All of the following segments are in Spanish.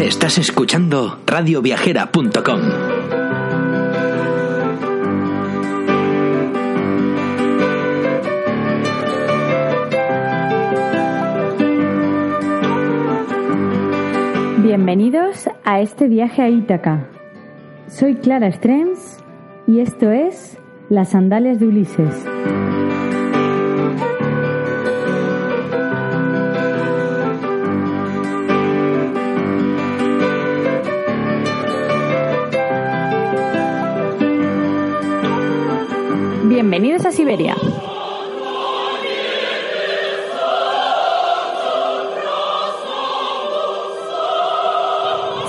Estás escuchando radioviajera.com. Bienvenidos a este viaje a Ítaca. Soy Clara Strems y esto es Las Sandalias de Ulises. Bienvenidos a Siberia.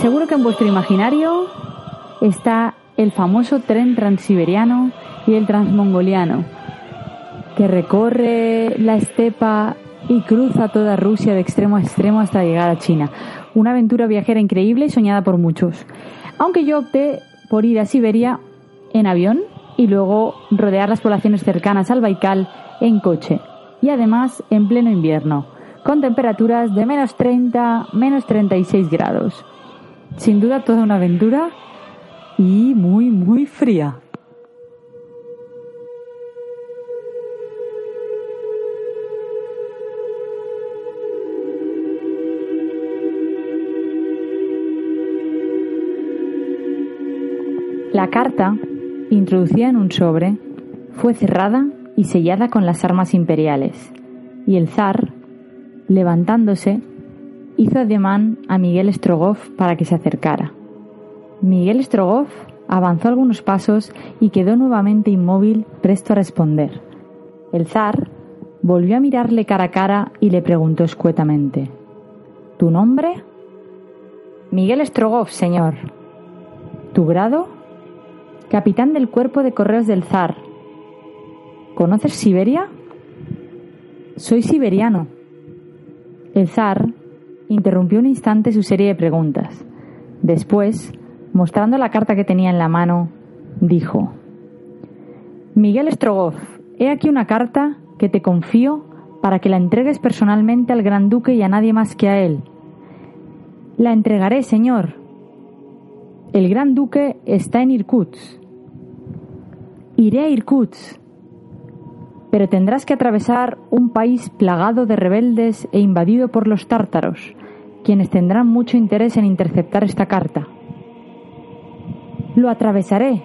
Seguro que en vuestro imaginario está el famoso tren transiberiano y el transmongoliano, que recorre la estepa y cruza toda Rusia de extremo a extremo hasta llegar a China. Una aventura viajera increíble y soñada por muchos. Aunque yo opté por ir a Siberia en avión y luego rodear las poblaciones cercanas al Baikal en coche. Y además en pleno invierno, con temperaturas de menos 30, menos 36 grados. Sin duda toda una aventura y muy, muy fría. La carta, introducida en un sobre, fue cerrada y sellada con las armas imperiales, y el zar, levantándose, hizo ademán a Miguel Strogoff para que se acercara. Miguel Strogoff avanzó algunos pasos y quedó nuevamente inmóvil, presto a responder. El zar volvió a mirarle cara a cara y le preguntó escuetamente: ¿Tu nombre? Miguel Strogoff, señor. ¿Tu grado? Capitán del cuerpo de correos del zar. ¿Conoces Siberia? Soy siberiano. El zar interrumpió un instante su serie de preguntas. Después, mostrando la carta que tenía en la mano, dijo, Miguel Strogoff, he aquí una carta que te confío para que la entregues personalmente al gran duque y a nadie más que a él. La entregaré, señor. El gran duque está en Irkutsk. Iré a Irkutsk, pero tendrás que atravesar un país plagado de rebeldes e invadido por los tártaros, quienes tendrán mucho interés en interceptar esta carta. Lo atravesaré.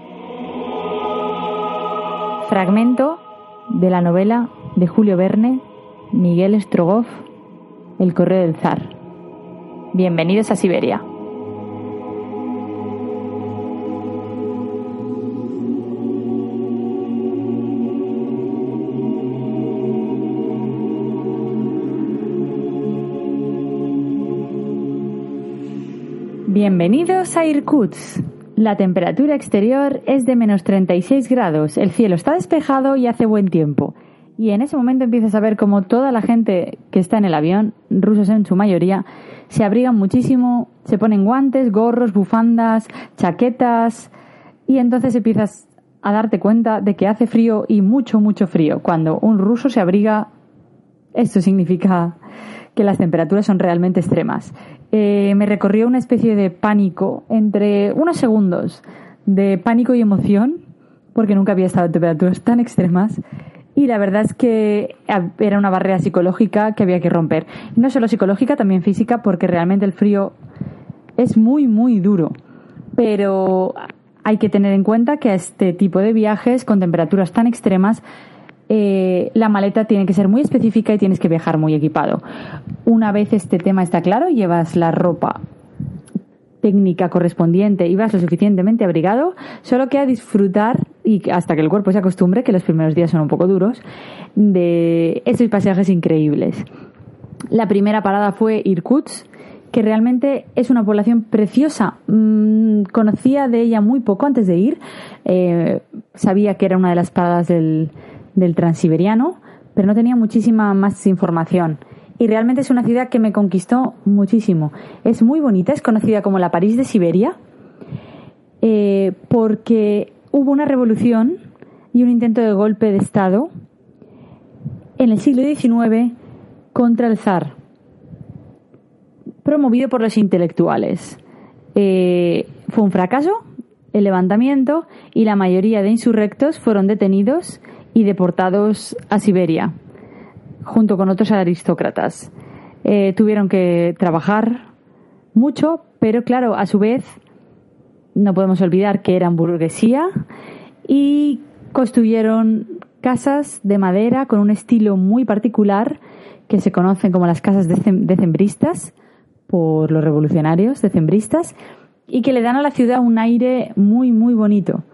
Fragmento de la novela de Julio Verne, Miguel Strogoff, El correo del zar. Bienvenidos a Siberia. Bienvenidos a Irkutsk. La temperatura exterior es de menos 36 grados, el cielo está despejado y hace buen tiempo. Y en ese momento empiezas a ver como toda la gente que está en el avión, rusos en su mayoría, se abrigan muchísimo, se ponen guantes, gorros, bufandas, chaquetas, y entonces empiezas a darte cuenta de que hace frío y mucho, mucho frío. Cuando un ruso se abriga, esto significa que las temperaturas son realmente extremas. Eh, me recorrió una especie de pánico entre unos segundos de pánico y emoción, porque nunca había estado en temperaturas tan extremas. Y la verdad es que era una barrera psicológica que había que romper. No solo psicológica, también física, porque realmente el frío es muy, muy duro. Pero hay que tener en cuenta que a este tipo de viajes con temperaturas tan extremas eh, la maleta tiene que ser muy específica y tienes que viajar muy equipado. Una vez este tema está claro, llevas la ropa técnica correspondiente y vas lo suficientemente abrigado, solo queda disfrutar y hasta que el cuerpo se acostumbre, que los primeros días son un poco duros, de estos pasajes increíbles. La primera parada fue Irkutsk, que realmente es una población preciosa. Mm, conocía de ella muy poco antes de ir. Eh, sabía que era una de las paradas del, del transiberiano, pero no tenía muchísima más información. Y realmente es una ciudad que me conquistó muchísimo. Es muy bonita, es conocida como la París de Siberia, eh, porque hubo una revolución y un intento de golpe de Estado en el siglo XIX contra el zar, promovido por los intelectuales. Eh, fue un fracaso el levantamiento y la mayoría de insurrectos fueron detenidos y deportados a Siberia, junto con otros aristócratas. Eh, tuvieron que trabajar mucho, pero claro, a su vez no podemos olvidar que eran burguesía y construyeron casas de madera con un estilo muy particular que se conocen como las casas decembristas por los revolucionarios decembristas y que le dan a la ciudad un aire muy muy bonito,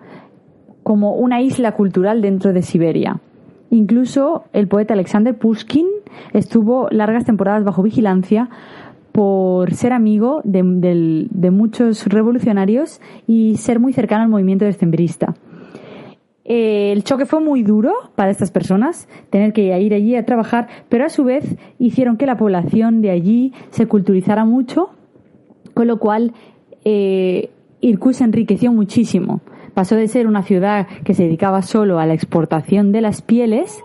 como una isla cultural dentro de Siberia. Incluso el poeta Alexander Pushkin estuvo largas temporadas bajo vigilancia por ser amigo de, muchos revolucionarios y ser muy cercano al movimiento decembrista. El choque fue muy duro para estas personas, tener que ir allí a trabajar, pero a su vez hicieron que la población de allí se culturizara mucho, con lo cual eh, Irkutsk se enriqueció muchísimo. Pasó de ser una ciudad que se dedicaba solo a la exportación de las pieles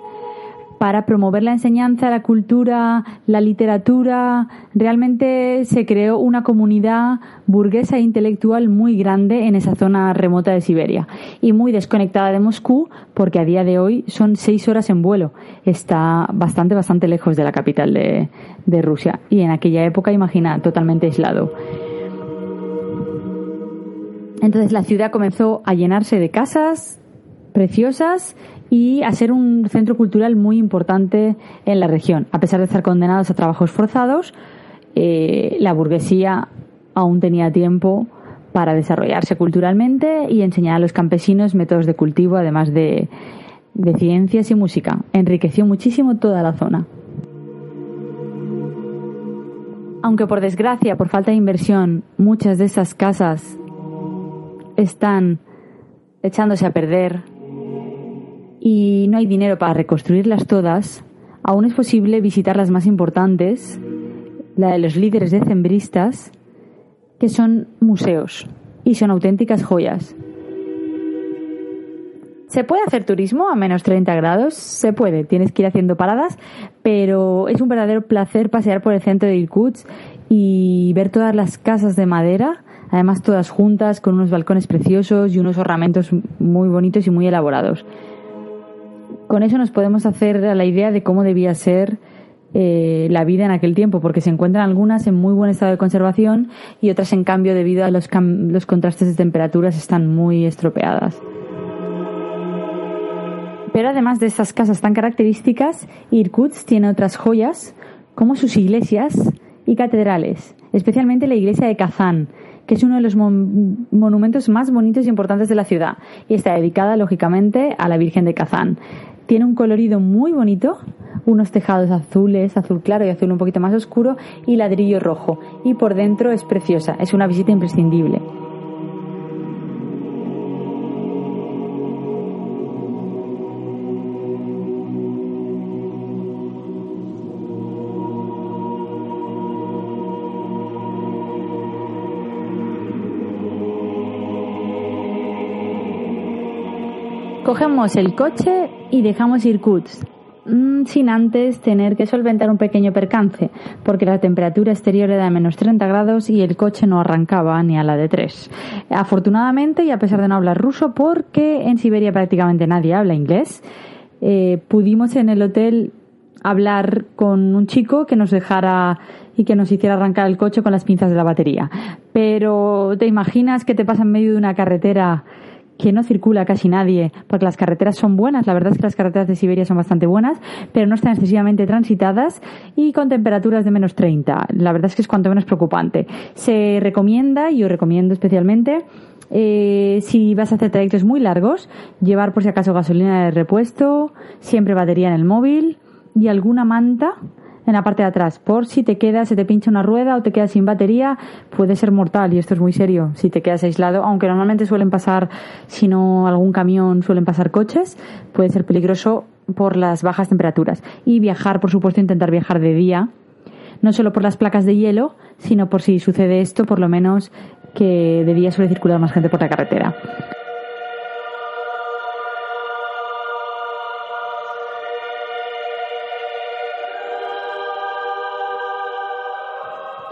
para promover la enseñanza, la cultura, la literatura. Realmente se creó una comunidad burguesa e intelectual muy grande en esa zona remota de Siberia y muy desconectada de Moscú porque a día de hoy son seis horas en vuelo. Está bastante, bastante lejos de la capital de, de Rusia y en aquella época, imagina, totalmente aislado. Entonces la ciudad comenzó a llenarse de casas preciosas y a ser un centro cultural muy importante en la región. A pesar de estar condenados a trabajos forzados, eh, la burguesía aún tenía tiempo para desarrollarse culturalmente y enseñar a los campesinos métodos de cultivo, además de, de ciencias y música. Enriqueció muchísimo toda la zona. Aunque por desgracia, por falta de inversión, muchas de esas casas están echándose a perder y no hay dinero para reconstruirlas todas, aún es posible visitar las más importantes, la de los líderes decembristas, que son museos y son auténticas joyas. ¿Se puede hacer turismo a menos 30 grados? Se puede, tienes que ir haciendo paradas, pero es un verdadero placer pasear por el centro de Irkutsk y ver todas las casas de madera además todas juntas con unos balcones preciosos y unos ornamentos muy bonitos y muy elaborados. Con eso nos podemos hacer la idea de cómo debía ser eh, la vida en aquel tiempo, porque se encuentran algunas en muy buen estado de conservación y otras, en cambio, debido a los, los contrastes de temperaturas, están muy estropeadas. Pero además de estas casas tan características, Irkutsk tiene otras joyas, como sus iglesias y catedrales, especialmente la iglesia de Kazán, que es uno de los monumentos más bonitos y importantes de la ciudad y está dedicada lógicamente a la Virgen de Kazán. Tiene un colorido muy bonito, unos tejados azules, azul claro y azul un poquito más oscuro y ladrillo rojo y por dentro es preciosa, es una visita imprescindible. Cogemos el coche y dejamos Irkutsk, mm, sin antes tener que solventar un pequeño percance, porque la temperatura exterior era de menos 30 grados y el coche no arrancaba ni a la de 3. Afortunadamente, y a pesar de no hablar ruso, porque en Siberia prácticamente nadie habla inglés, eh, pudimos en el hotel hablar con un chico que nos dejara y que nos hiciera arrancar el coche con las pinzas de la batería. Pero te imaginas que te pasa en medio de una carretera que no circula casi nadie, porque las carreteras son buenas, la verdad es que las carreteras de Siberia son bastante buenas, pero no están excesivamente transitadas y con temperaturas de menos 30. La verdad es que es cuanto menos preocupante. Se recomienda, y yo recomiendo especialmente, eh, si vas a hacer trayectos muy largos, llevar por si acaso gasolina de repuesto, siempre batería en el móvil y alguna manta en la parte de atrás. Por si te queda, se te pincha una rueda o te quedas sin batería, puede ser mortal y esto es muy serio si te quedas aislado, aunque normalmente suelen pasar, si no algún camión, suelen pasar coches, puede ser peligroso por las bajas temperaturas. Y viajar, por supuesto, intentar viajar de día, no solo por las placas de hielo, sino por si sucede esto, por lo menos que de día suele circular más gente por la carretera.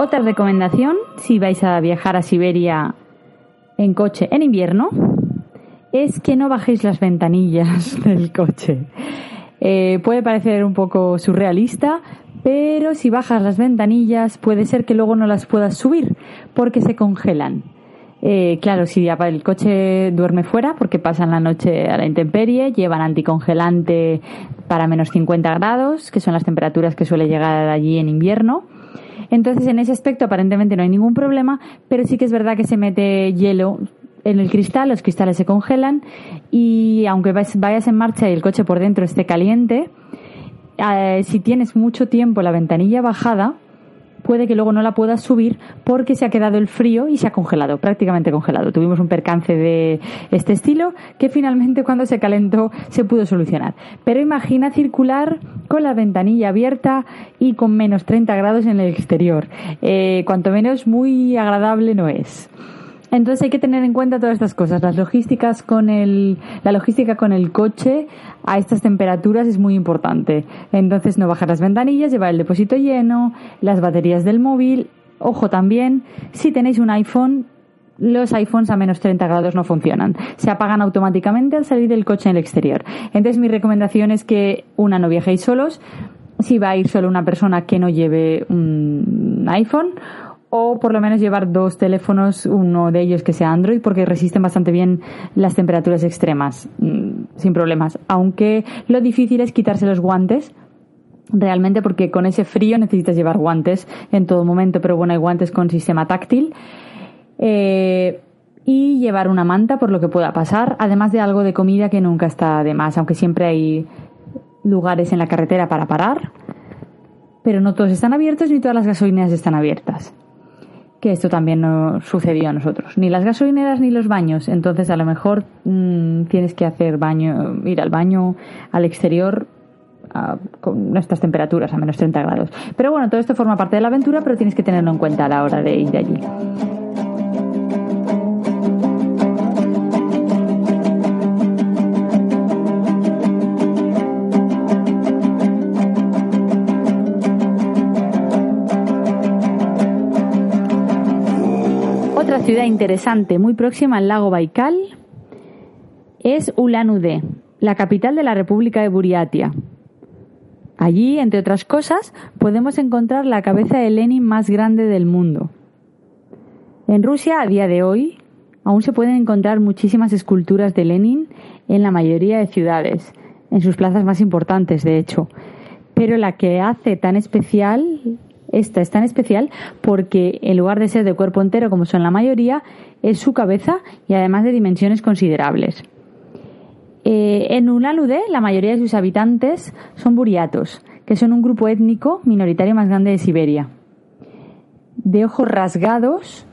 Otra recomendación, si vais a viajar a Siberia en coche en invierno, es que no bajéis las ventanillas del coche. Eh, puede parecer un poco surrealista, pero si bajas las ventanillas puede ser que luego no las puedas subir porque se congelan. Eh, claro, si el coche duerme fuera porque pasan la noche a la intemperie, llevan anticongelante para menos 50 grados, que son las temperaturas que suele llegar allí en invierno. Entonces, en ese aspecto aparentemente no hay ningún problema, pero sí que es verdad que se mete hielo en el cristal, los cristales se congelan y aunque vayas en marcha y el coche por dentro esté caliente, eh, si tienes mucho tiempo la ventanilla bajada, puede que luego no la puedas subir porque se ha quedado el frío y se ha congelado, prácticamente congelado. Tuvimos un percance de este estilo que finalmente cuando se calentó se pudo solucionar. Pero imagina circular con la ventanilla abierta y con menos 30 grados en el exterior. Eh, cuanto menos muy agradable no es. Entonces hay que tener en cuenta todas estas cosas. Las logísticas con el, la logística con el coche a estas temperaturas es muy importante. Entonces no bajar las ventanillas, llevar el depósito lleno, las baterías del móvil. Ojo también, si tenéis un iPhone, los iPhones a menos 30 grados no funcionan. Se apagan automáticamente al salir del coche en el exterior. Entonces mi recomendación es que una no viajéis solos. Si va a ir solo una persona que no lleve un iPhone o por lo menos llevar dos teléfonos, uno de ellos que sea Android, porque resisten bastante bien las temperaturas extremas, mm, sin problemas. Aunque lo difícil es quitarse los guantes, realmente porque con ese frío necesitas llevar guantes en todo momento, pero bueno, hay guantes con sistema táctil. Eh, y llevar una manta por lo que pueda pasar, además de algo de comida que nunca está de más, aunque siempre hay lugares en la carretera para parar, pero no todos están abiertos ni todas las gasolineras están abiertas que esto también no sucedió a nosotros. Ni las gasolineras ni los baños. Entonces, a lo mejor mm, tienes que hacer baño, ir al baño al exterior con estas temperaturas, a menos 30 grados. Pero bueno, todo esto forma parte de la aventura, pero tienes que tenerlo en cuenta a la hora de ir de allí. Ciudad interesante muy próxima al lago Baikal es Ulan Ude, la capital de la República de Buriatia. Allí, entre otras cosas, podemos encontrar la cabeza de Lenin más grande del mundo. En Rusia, a día de hoy, aún se pueden encontrar muchísimas esculturas de Lenin en la mayoría de ciudades, en sus plazas más importantes, de hecho. Pero la que hace tan especial esta es tan especial porque en lugar de ser de cuerpo entero como son la mayoría, es su cabeza y además de dimensiones considerables. Eh, en Unalude, la mayoría de sus habitantes son buriatos, que son un grupo étnico minoritario más grande de Siberia. De ojos rasgados,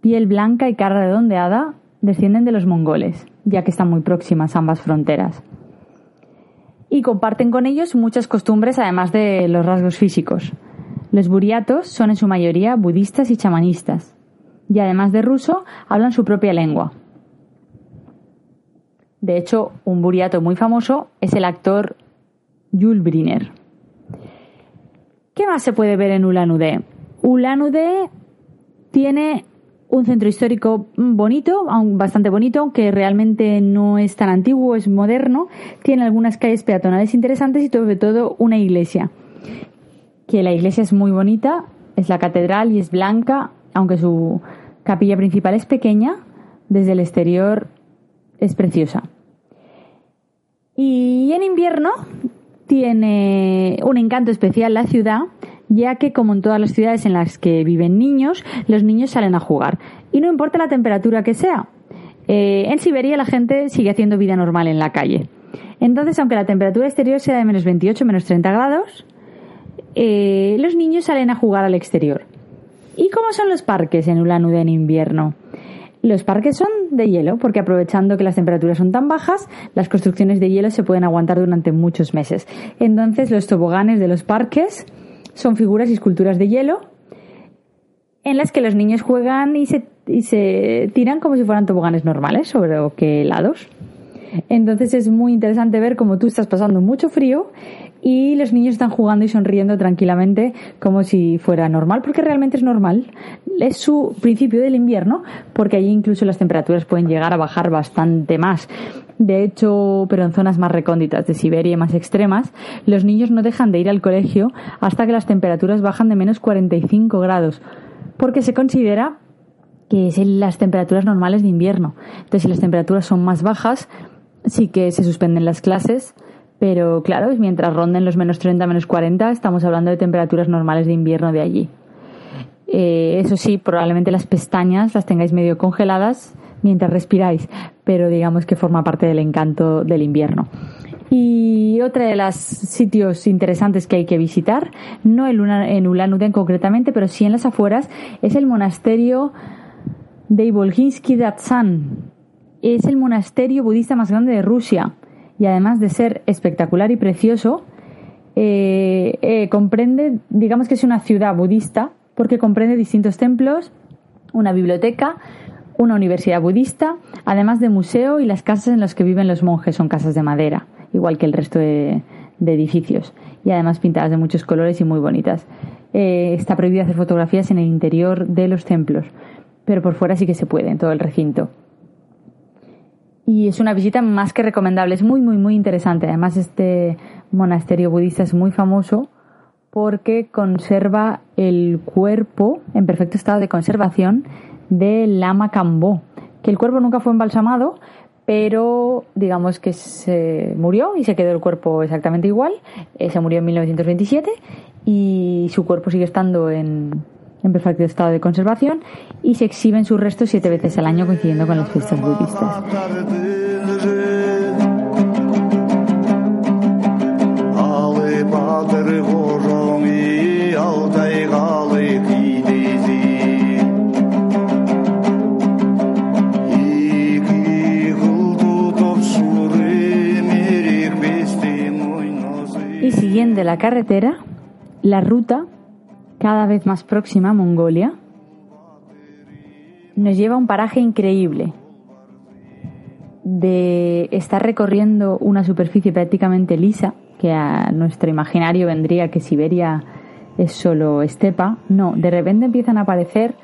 piel blanca y cara redondeada, descienden de los mongoles, ya que están muy próximas ambas fronteras. Y comparten con ellos muchas costumbres además de los rasgos físicos. Los buriatos son en su mayoría budistas y chamanistas, y además de ruso, hablan su propia lengua. De hecho, un buriato muy famoso es el actor Jules Briner. ¿Qué más se puede ver en Ulan Ude? Ulan Ude tiene un centro histórico bonito, bastante bonito, aunque realmente no es tan antiguo, es moderno. Tiene algunas calles peatonales interesantes y sobre todo una iglesia que la iglesia es muy bonita, es la catedral y es blanca, aunque su capilla principal es pequeña, desde el exterior es preciosa. Y en invierno tiene un encanto especial la ciudad, ya que como en todas las ciudades en las que viven niños, los niños salen a jugar. Y no importa la temperatura que sea. Eh, en Siberia la gente sigue haciendo vida normal en la calle. Entonces, aunque la temperatura exterior sea de menos 28, menos 30 grados, eh, los niños salen a jugar al exterior. ¿Y cómo son los parques en Ulan Ude en invierno? Los parques son de hielo, porque aprovechando que las temperaturas son tan bajas, las construcciones de hielo se pueden aguantar durante muchos meses. Entonces, los toboganes de los parques son figuras y esculturas de hielo en las que los niños juegan y se, y se tiran como si fueran toboganes normales sobre que helados. Entonces es muy interesante ver cómo tú estás pasando mucho frío y los niños están jugando y sonriendo tranquilamente como si fuera normal, porque realmente es normal. Es su principio del invierno, porque allí incluso las temperaturas pueden llegar a bajar bastante más. De hecho, pero en zonas más recónditas de Siberia y más extremas, los niños no dejan de ir al colegio hasta que las temperaturas bajan de menos 45 grados, porque se considera que es las temperaturas normales de invierno. Entonces, si las temperaturas son más bajas, sí que se suspenden las clases, pero claro, mientras ronden los menos 30, menos 40, estamos hablando de temperaturas normales de invierno de allí. Eh, eso sí, probablemente las pestañas las tengáis medio congeladas mientras respiráis, pero digamos que forma parte del encanto del invierno. Y otra de los sitios interesantes que hay que visitar, no en Ulan concretamente, pero sí en las afueras, es el monasterio de Ivolginsky Datsan, es el monasterio budista más grande de Rusia y además de ser espectacular y precioso, eh, eh, comprende, digamos que es una ciudad budista porque comprende distintos templos, una biblioteca, una universidad budista, además de museo y las casas en las que viven los monjes son casas de madera, igual que el resto de, edificios, y además pintadas de muchos colores y muy bonitas. Eh, está prohibido hacer fotografías en el interior de los templos, pero por fuera sí que se puede, en todo el recinto y es una visita más que recomendable. Es muy, muy, muy interesante. Además, este monasterio budista es muy famoso porque conserva el cuerpo en perfecto estado de conservación del Lama Kambó, que el cuerpo nunca fue embalsamado, pero digamos que se murió y se quedó el cuerpo exactamente igual. Eh, se murió en 1927 y su cuerpo sigue estando en, en perfecto estado de conservación y se exhiben sus restos siete veces al año coincidiendo con las fiestas budistas. Y siguiendo la carretera, la ruta cada vez más próxima a Mongolia, nos lleva a un paraje increíble de estar recorriendo una superficie prácticamente lisa, que a nuestro imaginario vendría que Siberia es solo estepa. No, de repente empiezan a aparecer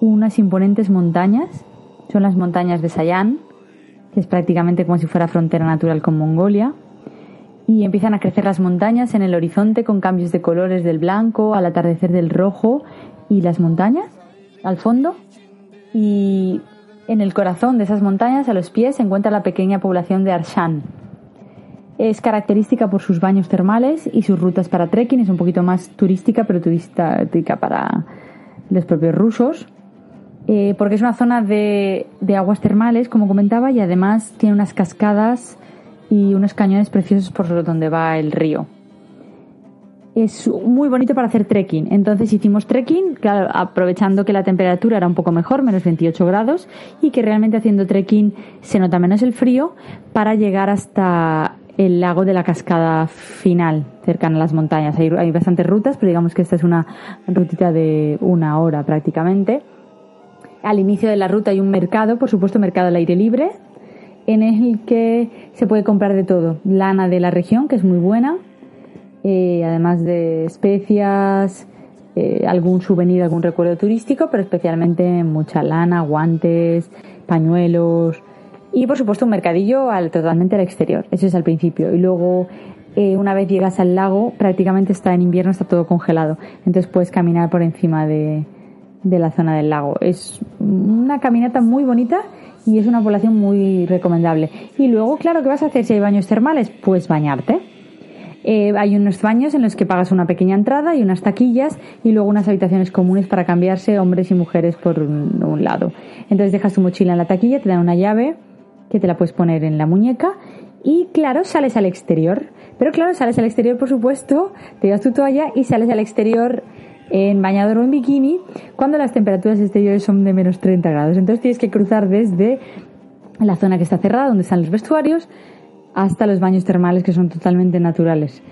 unas imponentes montañas, son las montañas de Sayan, que es prácticamente como si fuera frontera natural con Mongolia, y empiezan a crecer las montañas en el horizonte con cambios de colores del blanco al atardecer del rojo y las montañas al fondo y en el corazón de esas montañas a los pies se encuentra la pequeña población de Arshan. Es característica por sus baños termales y sus rutas para trekking, es un poquito más turística pero turística para los propios rusos. Eh, porque es una zona de, de aguas termales, como comentaba, y además tiene unas cascadas y unos cañones preciosos por donde va el río. Es muy bonito para hacer trekking. Entonces hicimos trekking, aprovechando que la temperatura era un poco mejor, menos 28 grados, y que realmente haciendo trekking se nota menos el frío para llegar hasta el lago de la cascada final, cercano a las montañas. Hay, hay bastantes rutas, pero digamos que esta es una rutita de una hora prácticamente. Al inicio de la ruta hay un mercado, por supuesto, mercado al aire libre, en el que se puede comprar de todo. Lana de la región, que es muy buena, eh, además de especias, eh, algún souvenir, algún recuerdo turístico, pero especialmente mucha lana, guantes, pañuelos y por supuesto un mercadillo al, totalmente al exterior. Eso es al principio. Y luego, eh, una vez llegas al lago, prácticamente está en invierno, está todo congelado. Entonces puedes caminar por encima de, de la zona del lago. Es una caminata muy bonita y es una población muy recomendable. Y luego, claro, ¿qué vas a hacer si hay baños termales? Pues bañarte. Eh, hay unos baños en los que pagas una pequeña entrada y unas taquillas y luego unas habitaciones comunes para cambiarse hombres y mujeres por un, lado. Entonces dejas tu mochila en la taquilla, te dan una llave que te la puedes poner en la muñeca y claro, sales al exterior. Pero claro, sales al exterior, por supuesto, te llevas tu toalla y sales al exterior en bañador o en bikini cuando las temperaturas exteriores son de menos 30 grados. Entonces tienes que cruzar desde la zona que está cerrada, donde están los vestuarios, hasta los baños termales que son totalmente naturales.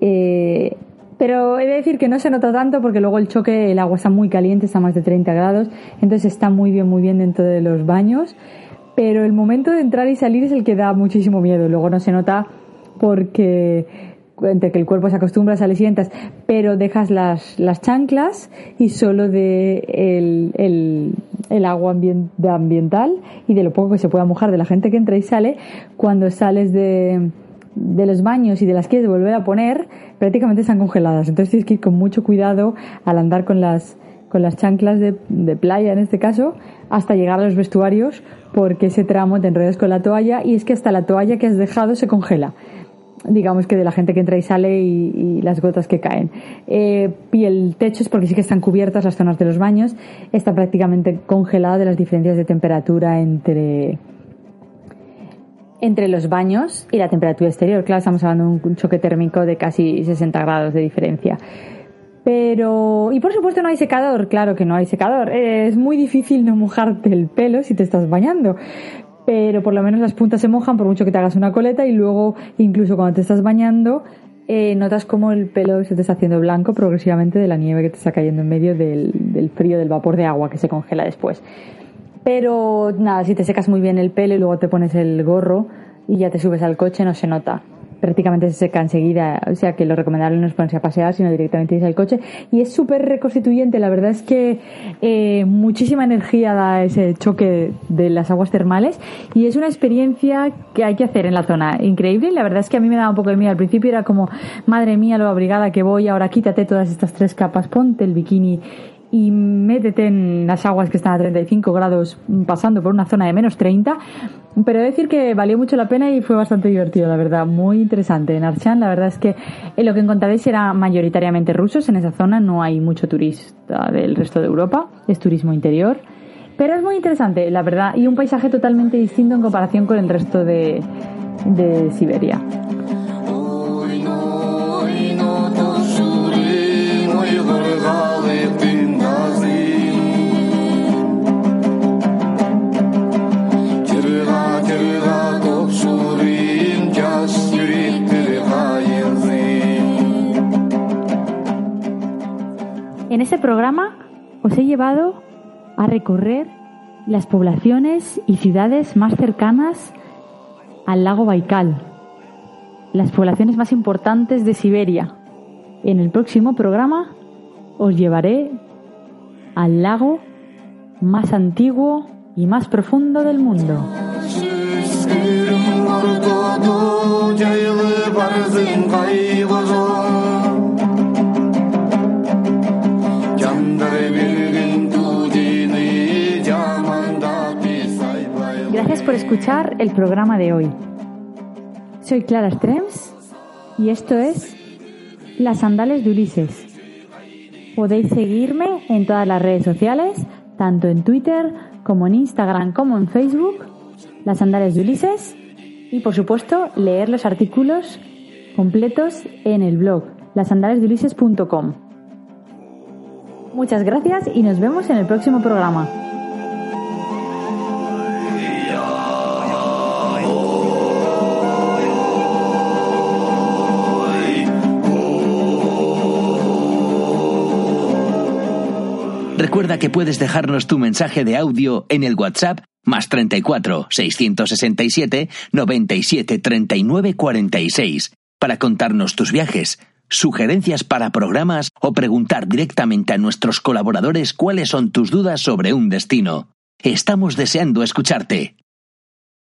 Eh, pero he de decir que no se nota tanto porque luego el choque, el agua está muy caliente, está a más de 30 grados, entonces está muy bien, muy bien dentro de los baños. Pero el momento de entrar y salir es el que da muchísimo miedo. Luego no se nota porque entre que el cuerpo se acostumbra, sale sientas, pero dejas las, las chanclas y solo de el, el, el agua ambiental y de lo poco que se pueda mojar de la gente que entra y sale, cuando sales de, de los baños y de las quieres volver a poner, prácticamente están congeladas. Entonces tienes que ir con mucho cuidado al andar con las, con las chanclas de, de playa en este caso, hasta llegar a los vestuarios, porque ese tramo te enredas con la toalla y es que hasta la toalla que has dejado se congela digamos que de la gente que entra y sale y, las gotas que caen. Eh, y el techo es porque sí que están cubiertas las zonas de los baños, está prácticamente congelada de las diferencias de temperatura entre entre los baños y la temperatura exterior. Claro, estamos hablando de un choque térmico de casi 60 grados de diferencia. Pero, y por supuesto no hay secador, claro que no hay secador. Es muy difícil no mojarte el pelo si te estás bañando pero por lo menos las puntas se mojan por mucho que te hagas una coleta y luego incluso cuando te estás bañando eh, notas como el pelo se te está haciendo blanco progresivamente de la nieve que te está cayendo en medio del, del frío del vapor de agua que se congela después. Pero nada, si te secas muy bien el pelo y luego te pones el gorro y ya te subes al coche no se nota prácticamente se seca enseguida, o sea que lo recomendable no es ponerse a pasear, sino directamente irse al coche. Y es súper reconstituyente, la verdad es que eh, muchísima energía da ese choque de las aguas termales y es una experiencia que hay que hacer en la zona. Increíble, la verdad es que a mí me daba un poco de miedo. Al principio era como, madre mía, lo abrigada que voy, ahora quítate todas estas tres capas, ponte el bikini y métete en las aguas que están a 35 grados pasando por una zona de menos 30. Pero he de decir que valió mucho la pena y fue bastante divertido, la verdad, muy interesante. En Archan, la verdad es que lo que encontraréis era mayoritariamente rusos en esa zona, no hay mucho turista del resto de Europa, es turismo interior. Pero es muy interesante, la verdad, y un paisaje totalmente distinto en comparación con el resto de, de Siberia. En este programa os he llevado a recorrer las poblaciones y ciudades más cercanas al lago Baikal, las poblaciones más importantes de Siberia. En el próximo programa os llevaré al lago más antiguo y más profundo del mundo. Por escuchar el programa de hoy. Soy Clara Strems y esto es Las Sandales de Ulises. Podéis seguirme en todas las redes sociales, tanto en Twitter como en Instagram como en Facebook, Las Sandales de Ulises, y por supuesto leer los artículos completos en el blog lasandalesdeulises.com. Muchas gracias y nos vemos en el próximo programa. Recuerda que puedes dejarnos tu mensaje de audio en el WhatsApp más 34 667 97 39 46 para contarnos tus viajes, sugerencias para programas o preguntar directamente a nuestros colaboradores cuáles son tus dudas sobre un destino. Estamos deseando escucharte.